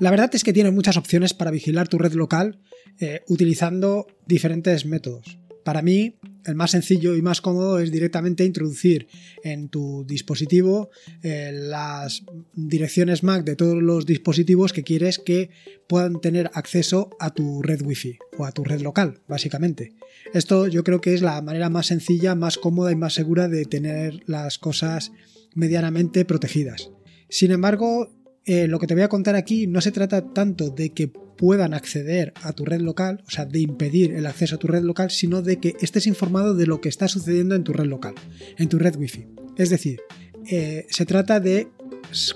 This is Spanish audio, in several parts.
La verdad es que tienes muchas opciones para vigilar tu red local eh, utilizando diferentes métodos. Para mí, el más sencillo y más cómodo es directamente introducir en tu dispositivo eh, las direcciones MAC de todos los dispositivos que quieres que puedan tener acceso a tu red Wi-Fi o a tu red local, básicamente. Esto yo creo que es la manera más sencilla, más cómoda y más segura de tener las cosas medianamente protegidas. Sin embargo, eh, lo que te voy a contar aquí no se trata tanto de que puedan acceder a tu red local, o sea, de impedir el acceso a tu red local, sino de que estés informado de lo que está sucediendo en tu red local, en tu red wifi. Es decir, eh, se trata de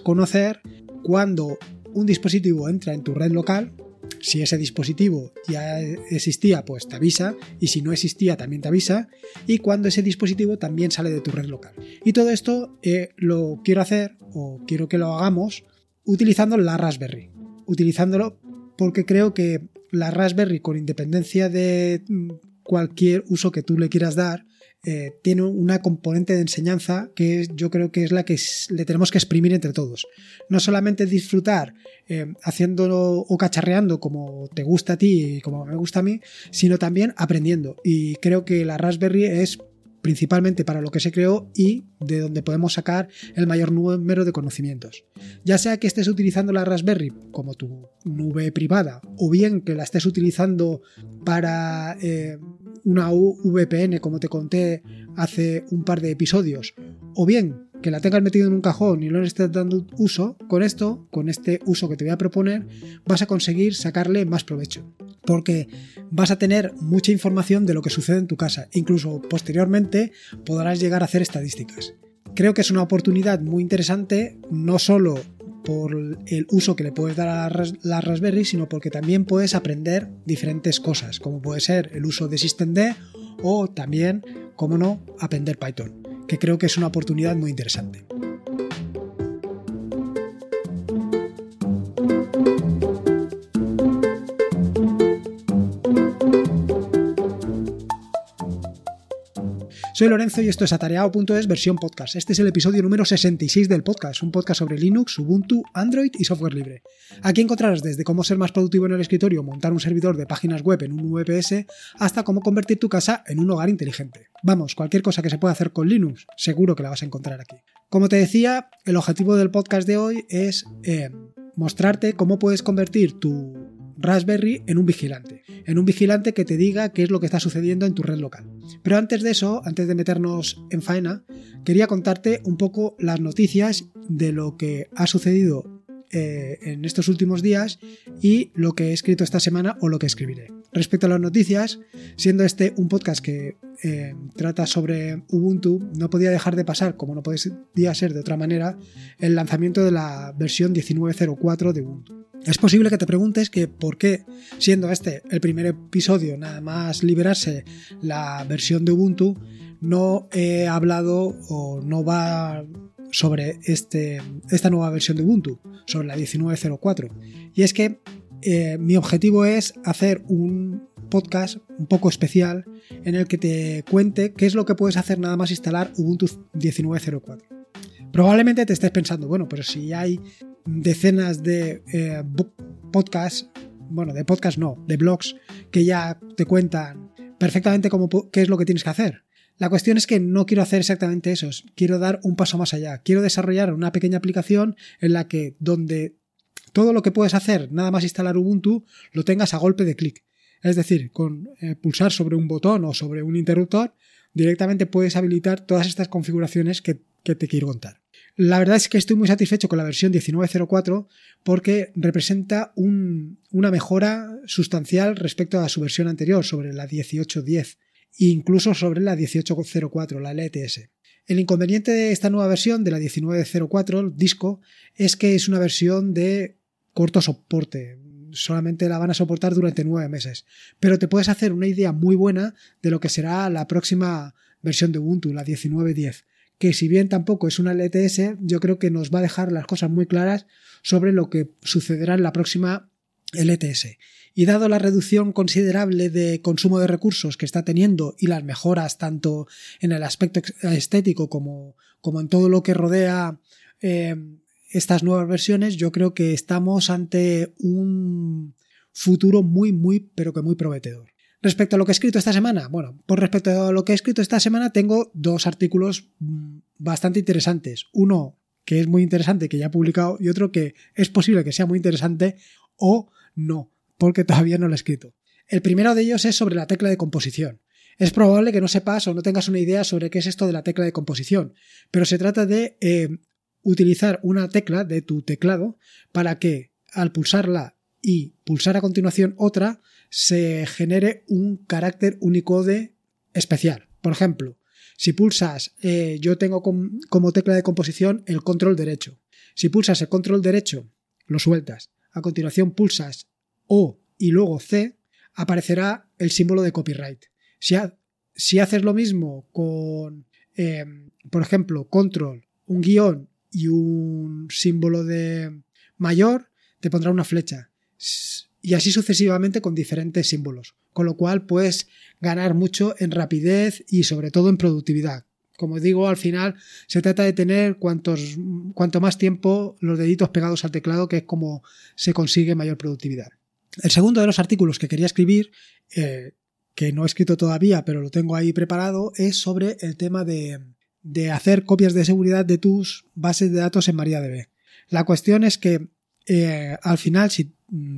conocer cuando un dispositivo entra en tu red local, si ese dispositivo ya existía, pues te avisa, y si no existía, también te avisa, y cuando ese dispositivo también sale de tu red local. Y todo esto eh, lo quiero hacer, o quiero que lo hagamos, utilizando la Raspberry. Utilizándolo porque creo que la Raspberry, con independencia de mm, cualquier uso que tú le quieras dar, eh, tiene una componente de enseñanza que yo creo que es la que le tenemos que exprimir entre todos. No solamente disfrutar eh, haciéndolo o cacharreando como te gusta a ti y como me gusta a mí, sino también aprendiendo. Y creo que la Raspberry es principalmente para lo que se creó y de donde podemos sacar el mayor número de conocimientos. Ya sea que estés utilizando la Raspberry como tu nube privada o bien que la estés utilizando para eh, una VPN como te conté hace un par de episodios o bien que la tengas metido en un cajón y no le estés dando uso, con esto, con este uso que te voy a proponer, vas a conseguir sacarle más provecho. Porque vas a tener mucha información de lo que sucede en tu casa. Incluso posteriormente podrás llegar a hacer estadísticas. Creo que es una oportunidad muy interesante, no solo por el uso que le puedes dar a la Raspberry, sino porque también puedes aprender diferentes cosas, como puede ser el uso de SystemD o también, como no, aprender Python que creo que es una oportunidad muy interesante. Soy Lorenzo y esto es atareado.es versión podcast. Este es el episodio número 66 del podcast, un podcast sobre Linux, Ubuntu, Android y software libre. Aquí encontrarás desde cómo ser más productivo en el escritorio, montar un servidor de páginas web en un VPS, hasta cómo convertir tu casa en un hogar inteligente. Vamos, cualquier cosa que se pueda hacer con Linux, seguro que la vas a encontrar aquí. Como te decía, el objetivo del podcast de hoy es eh, mostrarte cómo puedes convertir tu Raspberry en un vigilante, en un vigilante que te diga qué es lo que está sucediendo en tu red local. Pero antes de eso, antes de meternos en faena, quería contarte un poco las noticias de lo que ha sucedido eh, en estos últimos días y lo que he escrito esta semana o lo que escribiré. Respecto a las noticias, siendo este un podcast que eh, trata sobre Ubuntu, no podía dejar de pasar, como no podía ser de otra manera, el lanzamiento de la versión 19.04 de Ubuntu. Es posible que te preguntes que por qué, siendo este el primer episodio, nada más liberarse la versión de Ubuntu, no he hablado o no va sobre este, esta nueva versión de Ubuntu, sobre la 19.04. Y es que eh, mi objetivo es hacer un podcast un poco especial en el que te cuente qué es lo que puedes hacer nada más instalar Ubuntu 19.04. Probablemente te estés pensando, bueno, pero si hay decenas de eh, podcasts, bueno, de podcasts no, de blogs que ya te cuentan perfectamente cómo, qué es lo que tienes que hacer. La cuestión es que no quiero hacer exactamente eso, quiero dar un paso más allá, quiero desarrollar una pequeña aplicación en la que donde todo lo que puedes hacer, nada más instalar Ubuntu, lo tengas a golpe de clic. Es decir, con eh, pulsar sobre un botón o sobre un interruptor, directamente puedes habilitar todas estas configuraciones que te quiero contar. La verdad es que estoy muy satisfecho con la versión 19.04 porque representa una mejora sustancial respecto a su versión anterior, sobre la 18.10 e incluso sobre la 18.04, la LTS. El inconveniente de esta nueva versión, de la 19.04, disco, es que es una versión de corto soporte. Solamente la van a soportar durante nueve meses. Pero te puedes hacer una idea muy buena de lo que será la próxima versión de Ubuntu, la 19.10 que si bien tampoco es una LTS, yo creo que nos va a dejar las cosas muy claras sobre lo que sucederá en la próxima LTS. Y dado la reducción considerable de consumo de recursos que está teniendo y las mejoras tanto en el aspecto estético como, como en todo lo que rodea eh, estas nuevas versiones, yo creo que estamos ante un futuro muy, muy, pero que muy prometedor. Respecto a lo que he escrito esta semana, bueno, por respecto a lo que he escrito esta semana, tengo dos artículos mm, bastante interesantes. Uno que es muy interesante, que ya he publicado, y otro que es posible que sea muy interesante o no, porque todavía no lo he escrito. El primero de ellos es sobre la tecla de composición. Es probable que no sepas o no tengas una idea sobre qué es esto de la tecla de composición, pero se trata de eh, utilizar una tecla de tu teclado para que al pulsarla y pulsar a continuación otra, se genere un carácter Unicode especial. Por ejemplo, si pulsas, eh, yo tengo como tecla de composición el control derecho. Si pulsas el control derecho, lo sueltas. A continuación pulsas O y luego C, aparecerá el símbolo de copyright. Si, si haces lo mismo con, em, por ejemplo, control, un guion y un símbolo de mayor, te pondrá una flecha y así sucesivamente con diferentes símbolos, con lo cual puedes ganar mucho en rapidez y sobre todo en productividad. Como digo, al final se trata de tener cuantos, cuanto más tiempo los deditos pegados al teclado, que es como se consigue mayor productividad. El segundo de los artículos que quería escribir, eh, que no he escrito todavía, pero lo tengo ahí preparado, es sobre el tema de, de hacer copias de seguridad de tus bases de datos en MariaDB. La cuestión es que eh, al final, si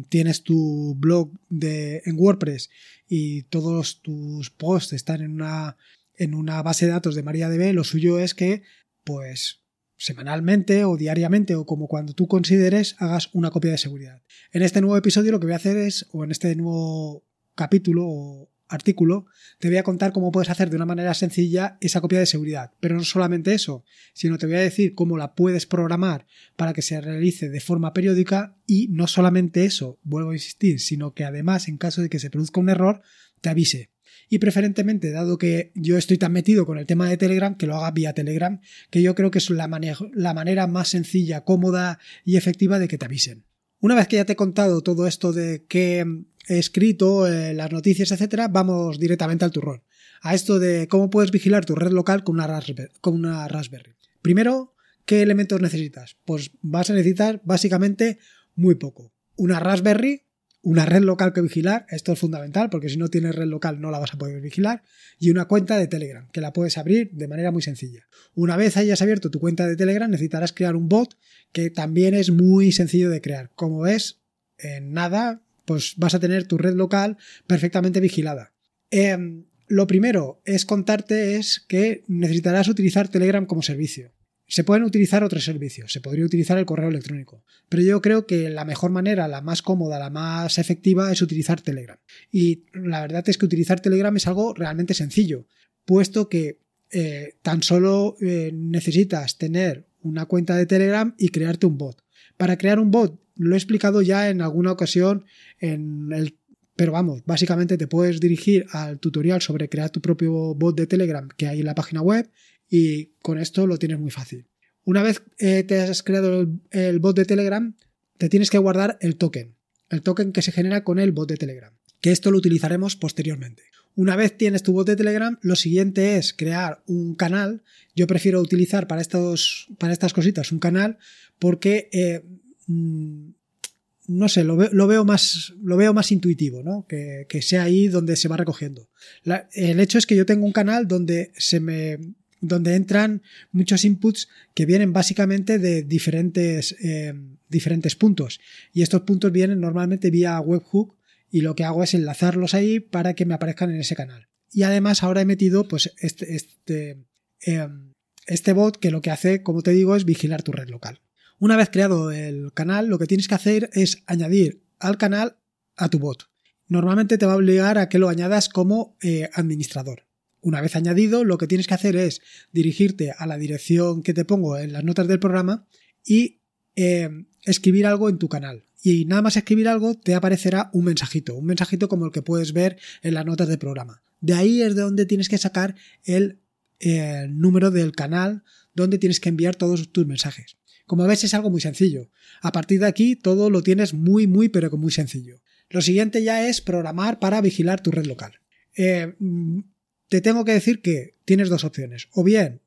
tienes tu blog de, en WordPress y todos tus posts están en una, en una base de datos de MariaDB, lo suyo es que, pues, semanalmente o diariamente o como cuando tú consideres, hagas una copia de seguridad. En este nuevo episodio lo que voy a hacer es, o en este nuevo capítulo o artículo, te voy a contar cómo puedes hacer de una manera sencilla esa copia de seguridad. Pero no solamente eso, sino te voy a decir cómo la puedes programar para que se realice de forma periódica y no solamente eso, vuelvo a insistir, sino que además en caso de que se produzca un error, te avise. Y preferentemente, dado que yo estoy tan metido con el tema de Telegram, que lo haga vía Telegram, que yo creo que es la, la manera más sencilla, cómoda y efectiva de que te avisen. Una vez que ya te he contado todo esto de qué he escrito, eh, las noticias, etcétera, vamos directamente al turrón. A esto de cómo puedes vigilar tu red local con una, Raspberry, con una Raspberry. Primero, ¿qué elementos necesitas? Pues vas a necesitar básicamente muy poco. Una Raspberry, una red local que vigilar, esto es fundamental porque si no tienes red local no la vas a poder vigilar, y una cuenta de Telegram que la puedes abrir de manera muy sencilla. Una vez hayas abierto tu cuenta de Telegram necesitarás crear un bot que también es muy sencillo de crear. Como ves, en nada pues vas a tener tu red local perfectamente vigilada. Em, lo primero es contarte es que necesitarás utilizar Telegram como servicio. Se pueden utilizar otros servicios, se podría utilizar el correo electrónico, pero yo creo que la mejor manera, la más cómoda, la más efectiva es utilizar Telegram. Y la verdad es que utilizar Telegram es algo realmente sencillo, puesto que eh, tan solo eh, necesitas tener una cuenta de Telegram y crearte un bot. Para crear un bot lo he explicado ya en alguna ocasión en el pero vamos, básicamente te puedes dirigir al tutorial sobre crear tu propio bot de Telegram que hay en la página web y con esto lo tienes muy fácil. Una vez eh, te has creado el, bot de Telegram, te tienes que guardar el token, el token que se genera con el bot de Telegram, que esto lo utilizaremos posteriormente. Una vez tienes tu bot de Telegram, lo siguiente es crear un canal. Yo prefiero utilizar para, estos, para estas cositas un canal porque eh, Mm, no sé, lo, veo más, lo veo más intuitivo, ¿no? Que, sea ahí donde se va recogiendo. el hecho es que yo tengo un canal donde se me, donde entran muchos inputs que vienen básicamente de diferentes, eh, diferentes puntos. Y estos puntos vienen normalmente vía webhook y lo que hago es enlazarlos ahí para que me aparezcan en ese canal. Y además ahora he metido pues este, este, em, este bot que lo que hace, como te digo, es vigilar tu red local. Una vez creado el canal, lo que tienes que hacer es añadir al canal a tu bot. Normalmente te va a obligar a que lo añadas como eh, administrador. Una vez añadido, lo que tienes que hacer es dirigirte a la dirección que te pongo en las notas del programa y eh, escribir algo en tu canal. Y nada más escribir algo te aparecerá un mensajito, un mensajito como el que puedes ver en las notas del programa. De ahí es de donde tienes que sacar el eh, número del canal donde tienes que enviar todos tus mensajes. Como ves es algo muy sencillo. A partir de aquí todo lo tienes muy, muy, pero que muy sencillo. Lo siguiente ya es programar para vigilar tu red local. Eh, te tengo que decir que tienes dos opciones. O bien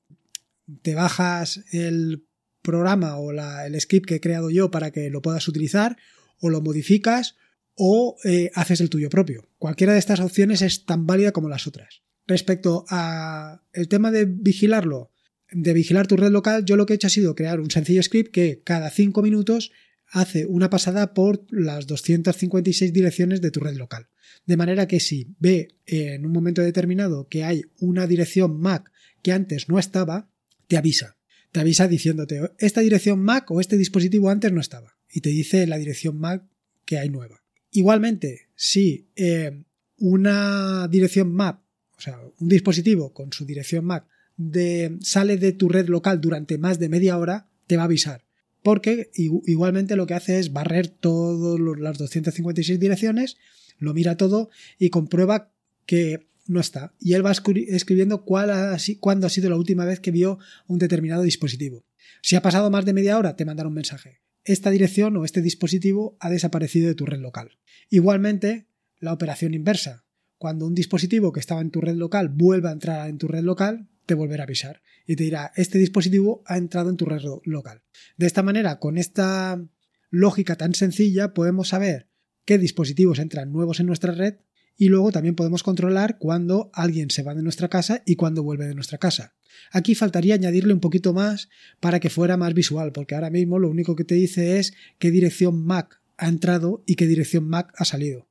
te bajas el programa o el script que he creado yo para que lo puedas utilizar, o lo modificas, o eh, haces el tuyo propio. Cualquiera de estas opciones es tan válida como las otras. Respecto a el tema de vigilarlo, de vigilar tu red local, yo lo que he hecho ha sido crear un sencillo script que cada 5 minutos hace una pasada por las 256 direcciones de tu red local. De manera que si ve en un momento determinado que hay una dirección MAC que antes no estaba, te avisa. Te avisa diciéndote, esta dirección MAC o este dispositivo antes no estaba. Y te dice la dirección MAC que hay nueva. Igualmente, si eh, una dirección MAC, o sea, un dispositivo con su dirección MAC de, sale de tu red local durante más de media hora, te va a avisar. Porque igualmente lo que hace es barrer todas las 256 direcciones, lo mira todo y comprueba que no está. Y él va escribiendo cuál ha, cuándo ha sido la última vez que vio un determinado dispositivo. Si ha pasado más de media hora, te mandará un mensaje. Esta dirección o este dispositivo ha desaparecido de tu red local. Igualmente, la operación inversa. Cuando un dispositivo que estaba en tu red local vuelva a entrar en tu red local, te volverá a avisar y te dirá, este dispositivo ha entrado en tu red local. De esta manera, con esta lógica tan sencilla, podemos saber qué dispositivos entran nuevos en nuestra red y luego también podemos controlar cuando alguien se va de nuestra casa y cuando vuelve de nuestra casa. Aquí faltaría añadirle un poquito más para que fuera más visual, porque ahora mismo lo único que te dice es qué dirección MAC ha entrado y qué dirección MAC ha salido.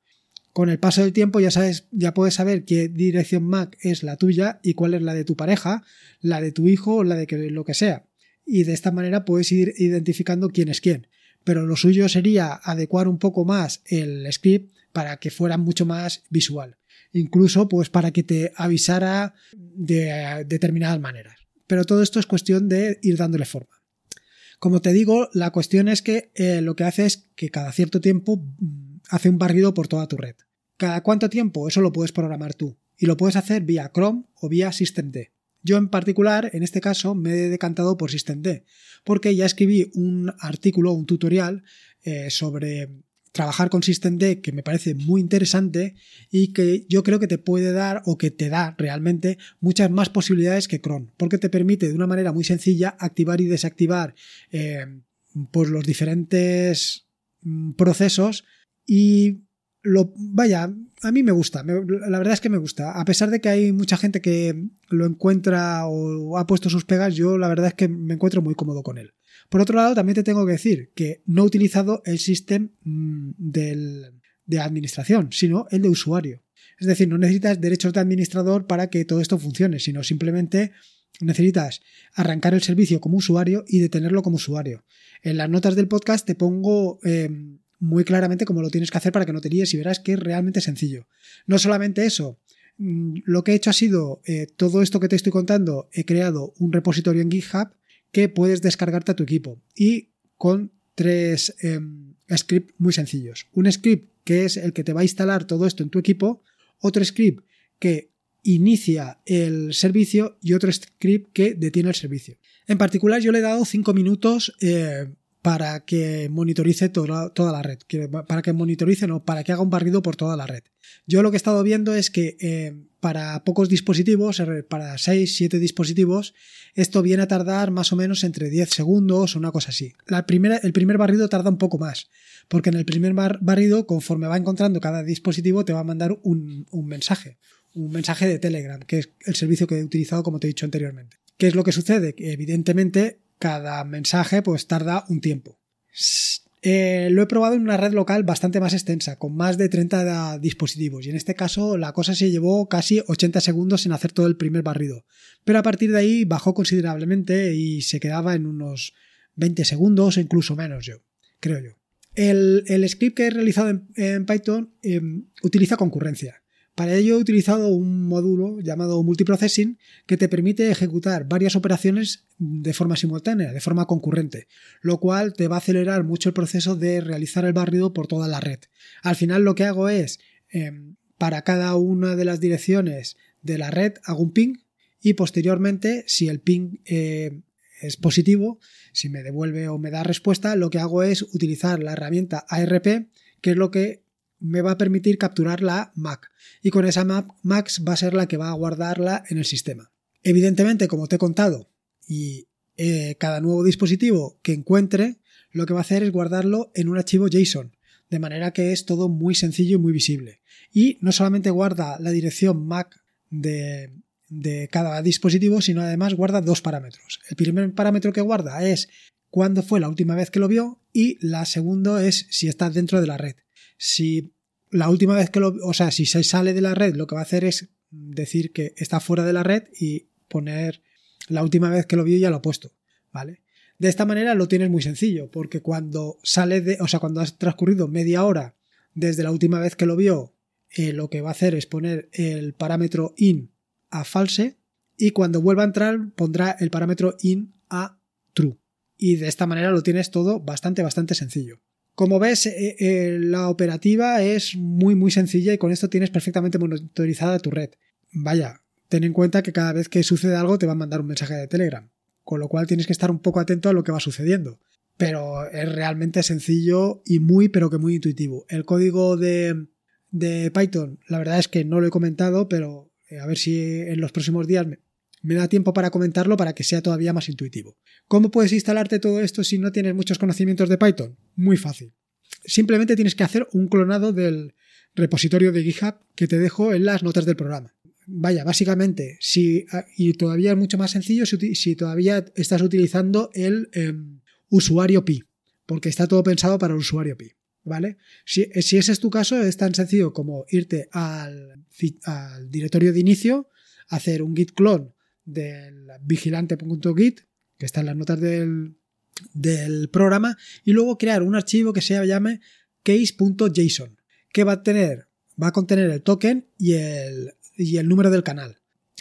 Con el paso del tiempo ya sabes, ya puedes saber qué dirección MAC es la tuya y cuál es la de tu pareja, la de tu hijo o la de lo que sea. Y de esta manera puedes ir identificando quién es quién. Pero lo suyo sería adecuar un poco más el script para que fuera mucho más visual. Incluso pues para que te avisara de determinadas maneras. Pero todo esto es cuestión de ir dándole forma. Como te digo, la cuestión es que eh, lo que hace es que cada cierto tiempo mm, hace un barrido por toda tu red. ¿Cada cuánto tiempo? Eso lo puedes programar tú. Y lo puedes hacer vía Chrome o vía SystemD. Yo en particular, en este caso, me he decantado por SystemD, porque ya escribí un artículo, un tutorial eh, sobre trabajar con SystemD que me parece muy interesante y que yo creo que te puede dar o que te da realmente muchas más posibilidades que Chrome, porque te permite de una manera muy sencilla activar y desactivar eh, pues los diferentes mm, procesos y lo, vaya, a mí me gusta, la verdad es que me gusta. A pesar de que hay mucha gente que lo encuentra o ha puesto sus pegas, yo la verdad es que me encuentro muy cómodo con él. Por otro lado, también te tengo que decir que no he utilizado el sistema mm, de administración, sino el de usuario. Es decir, no necesitas derechos de administrador para que todo esto funcione, sino simplemente necesitas arrancar el servicio como usuario y detenerlo como usuario. En las notas del podcast te pongo em, muy claramente cómo lo tienes que hacer para que no te líes y verás que es realmente sencillo. No solamente eso, mm, lo que he hecho ha sido eh, todo esto que te estoy contando, he creado un repositorio en GitHub que puedes descargarte a tu equipo y con tres em, scripts muy sencillos. Un script que es el que te va a instalar todo esto en tu equipo, otro script que inicia el servicio y otro script que detiene el servicio. En particular yo le he dado cinco minutos eh, para que monitorice toda, la red, para que monitorice, no, para que haga un barrido por toda la red. Yo lo que he estado viendo es que eh, para pocos dispositivos, eh, para 6, 7 dispositivos, esto viene a tardar más o menos entre 10 segundos o una cosa así. La primera, el primer barrido tarda un poco más, porque en el primer barrido, conforme va encontrando cada dispositivo, te va a mandar un, un mensaje, un mensaje de Telegram, que es el servicio que he utilizado como te he dicho anteriormente. ¿Qué es lo que sucede? Evidentemente cada mensaje pues tarda un tiempo. Eh, lo he probado en una red local bastante más extensa, con más de 30 dispositivos, y en este caso la cosa se llevó casi 80 segundos en hacer todo el primer barrido. Pero a partir de ahí bajó considerablemente y se quedaba en unos 20 segundos incluso menos, yo, creo yo. El, script que he realizado en, Python em, utiliza concurrencia. Para ello he utilizado un módulo llamado multiprocessing que te permite ejecutar varias operaciones de forma simultánea, de forma concurrente, lo cual te va a acelerar mucho el proceso de realizar el barrido por toda la red. Al final lo que hago es, em, para cada una de las direcciones de la red hago un ping y posteriormente, si el ping eh, es positivo, si me devuelve o me da respuesta, lo que hago es utilizar la herramienta ARP, que es lo que me va a permitir capturar la MAC y con esa MAC MAX va a ser la que va a guardarla en el sistema. Evidentemente, como te he contado, y eh, cada nuevo dispositivo que encuentre, lo que va a hacer es guardarlo en un archivo JSON, de manera que es todo muy sencillo y muy visible. Y no solamente guarda la dirección MAC de, de cada dispositivo, sino además guarda dos parámetros. El primer parámetro que guarda es cuándo fue la última vez que lo vio y la segunda es si está dentro de la red. Si la última vez que lo, o sea, si se sale de la red, lo que va a hacer es decir que está fuera de la red y poner la última vez que lo vio ya lo ha puesto, ¿vale? De esta manera lo tienes muy sencillo, porque cuando sale de, o sea, cuando has transcurrido media hora desde la última vez que lo vio, eh, lo que va a hacer es poner el parámetro in a false y cuando vuelva a entrar pondrá el parámetro in a true. Y de esta manera lo tienes todo bastante, bastante sencillo. Como ves, eh, eh, la operativa es muy muy sencilla y con esto tienes perfectamente monitorizada tu red. Vaya, ten en cuenta que cada vez que sucede algo te va a mandar un mensaje de Telegram, con lo cual tienes que estar un poco atento a lo que va sucediendo. Pero es realmente sencillo y muy pero que muy intuitivo. El código de, de Python, la verdad es que no lo he comentado, pero eh, a ver si en los próximos días da tiempo para comentarlo para que sea todavía más intuitivo. ¿Cómo puedes instalarte todo esto si no tienes muchos conocimientos de Python? Muy fácil. Simplemente tienes que hacer un clonado del repositorio de GitHub que te dejo en las notas del programa. Vaya, básicamente, si, ah, y todavía es mucho más sencillo si, todavía estás utilizando el em, usuario Pi, porque está todo pensado para el usuario Pi. ¿Vale? Si, si, ese es tu caso, es tan sencillo como irte al, al directorio de inicio, hacer un git clone del vigilante.git, que está en las notas del, del programa, y luego crear un archivo que se llame case.json, que va a tener, va a contener el token y el, y el número del canal.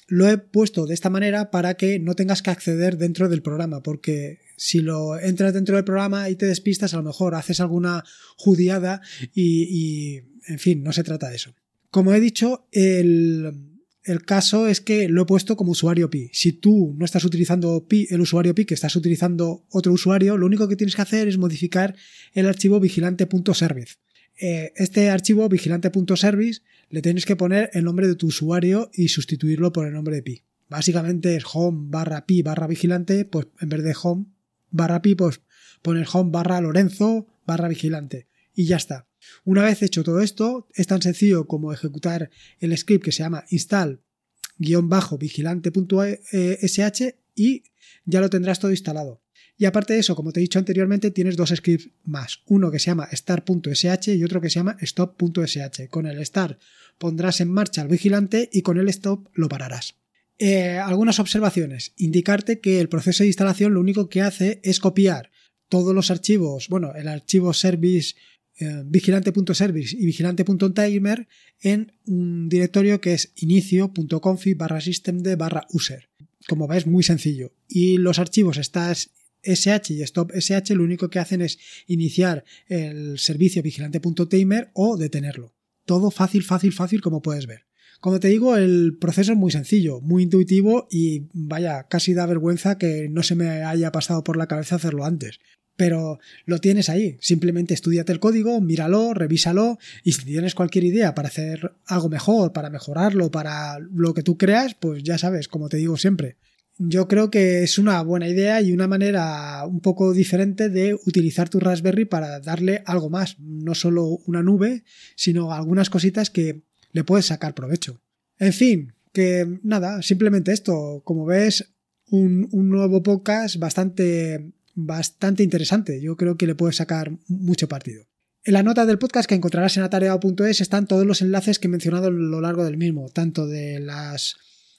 Lo he puesto de esta manera para que no tengas que acceder dentro del programa, porque si lo entras dentro del programa y te despistas, a lo mejor haces alguna judiada y, y en fin, no se trata de eso. Como he dicho, el, el caso es que lo he puesto como usuario Pi. Si tú no estás utilizando Pi, el usuario Pi, que estás utilizando otro usuario, lo único que tienes que hacer es modificar el archivo vigilante.service. Eh, este archivo vigilante.service le tienes que poner el nombre de tu usuario y sustituirlo por el nombre de Pi. Básicamente es home barra pi barra vigilante, pues en vez de home barra pi, pues poner home barra Lorenzo barra vigilante. Y ya está. Una vez hecho todo esto, es tan sencillo como ejecutar el script que se llama install-vigilante.sh y ya lo tendrás todo instalado. Y aparte de eso, como te he dicho anteriormente, tienes dos scripts más. Uno que se llama start.sh y otro que se llama stop.sh. Con el start pondrás en marcha al vigilante y con el stop lo pararás. Eh, algunas observaciones. Indicarte que el proceso de instalación lo único que hace es copiar todos los archivos, bueno, el archivo service eh, vigilante.service y vigilante.timer en un directorio que es inicio.confi barra systemd barra user. Como ves, muy sencillo. Y los archivos estas SH y stop SH lo único que hacen es iniciar el servicio vigilante.timer o detenerlo. Todo fácil, fácil, fácil como puedes ver. Como te digo, el proceso es muy sencillo, muy intuitivo y vaya, casi da vergüenza que no se me haya pasado por la cabeza hacerlo antes pero lo tienes ahí. Simplemente estudiate el código, míralo, revísalo y si tienes cualquier idea para hacer algo mejor, para mejorarlo, para lo que tú creas, pues ya sabes, como te digo siempre. Yo creo que es una buena idea y una manera un poco diferente de utilizar tu Raspberry para darle algo más, no solo una nube, sino algunas cositas que le puedes sacar provecho. En fin, que nada, simplemente esto, como ves, un, un nuevo podcast bastante bastante interesante. Yo creo que le puedes sacar mucho partido. En la nota del podcast que encontrarás en atareado.es están todos los enlaces que he mencionado a lo largo del mismo, tanto de las,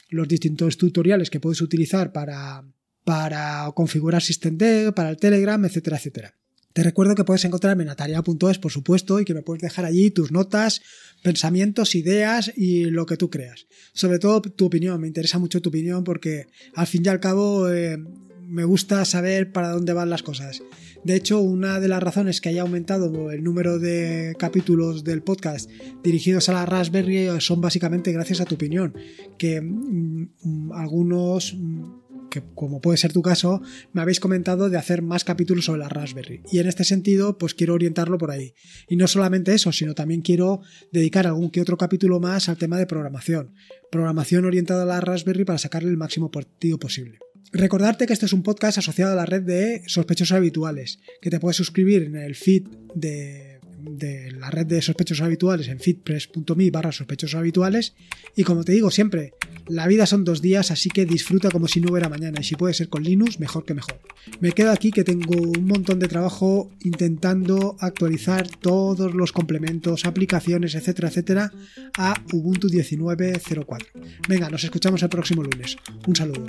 los distintos tutoriales que puedes utilizar para, para configurar SystemD, para el Telegram, etcétera, etcétera. Te recuerdo que puedes encontrarme en atareado.es, por supuesto, y que me puedes dejar allí tus notas, pensamientos, ideas y lo que tú creas. Sobre todo tu opinión, me interesa mucho tu opinión porque al fin y al cabo eh, me gusta saber para dónde van las cosas. De hecho, una de las razones que haya aumentado el número de capítulos del podcast dirigidos a la Raspberry son básicamente gracias a tu opinión, que mm, algunos mm, que como puede ser tu caso, me habéis comentado de hacer más capítulos sobre la Raspberry. Y en este sentido, pues quiero orientarlo por ahí. Y no solamente eso, sino también quiero dedicar algún que otro capítulo más al tema de programación. Programación orientada a la Raspberry para sacarle el máximo partido posible. Recordarte que este es un podcast asociado a la red de sospechosos habituales, que te puedes suscribir en el feed de la red de sospechosos habituales en fitpress.me barra sospechosos habituales y como te digo siempre, la vida son dos días así que disfruta como si no hubiera mañana y si puede ser con Linux mejor que mejor. Me quedo aquí que tengo un montón de trabajo intentando actualizar todos los complementos, aplicaciones, etcétera, etcétera a Ubuntu 19.04. Venga, nos escuchamos el próximo lunes. Un saludo.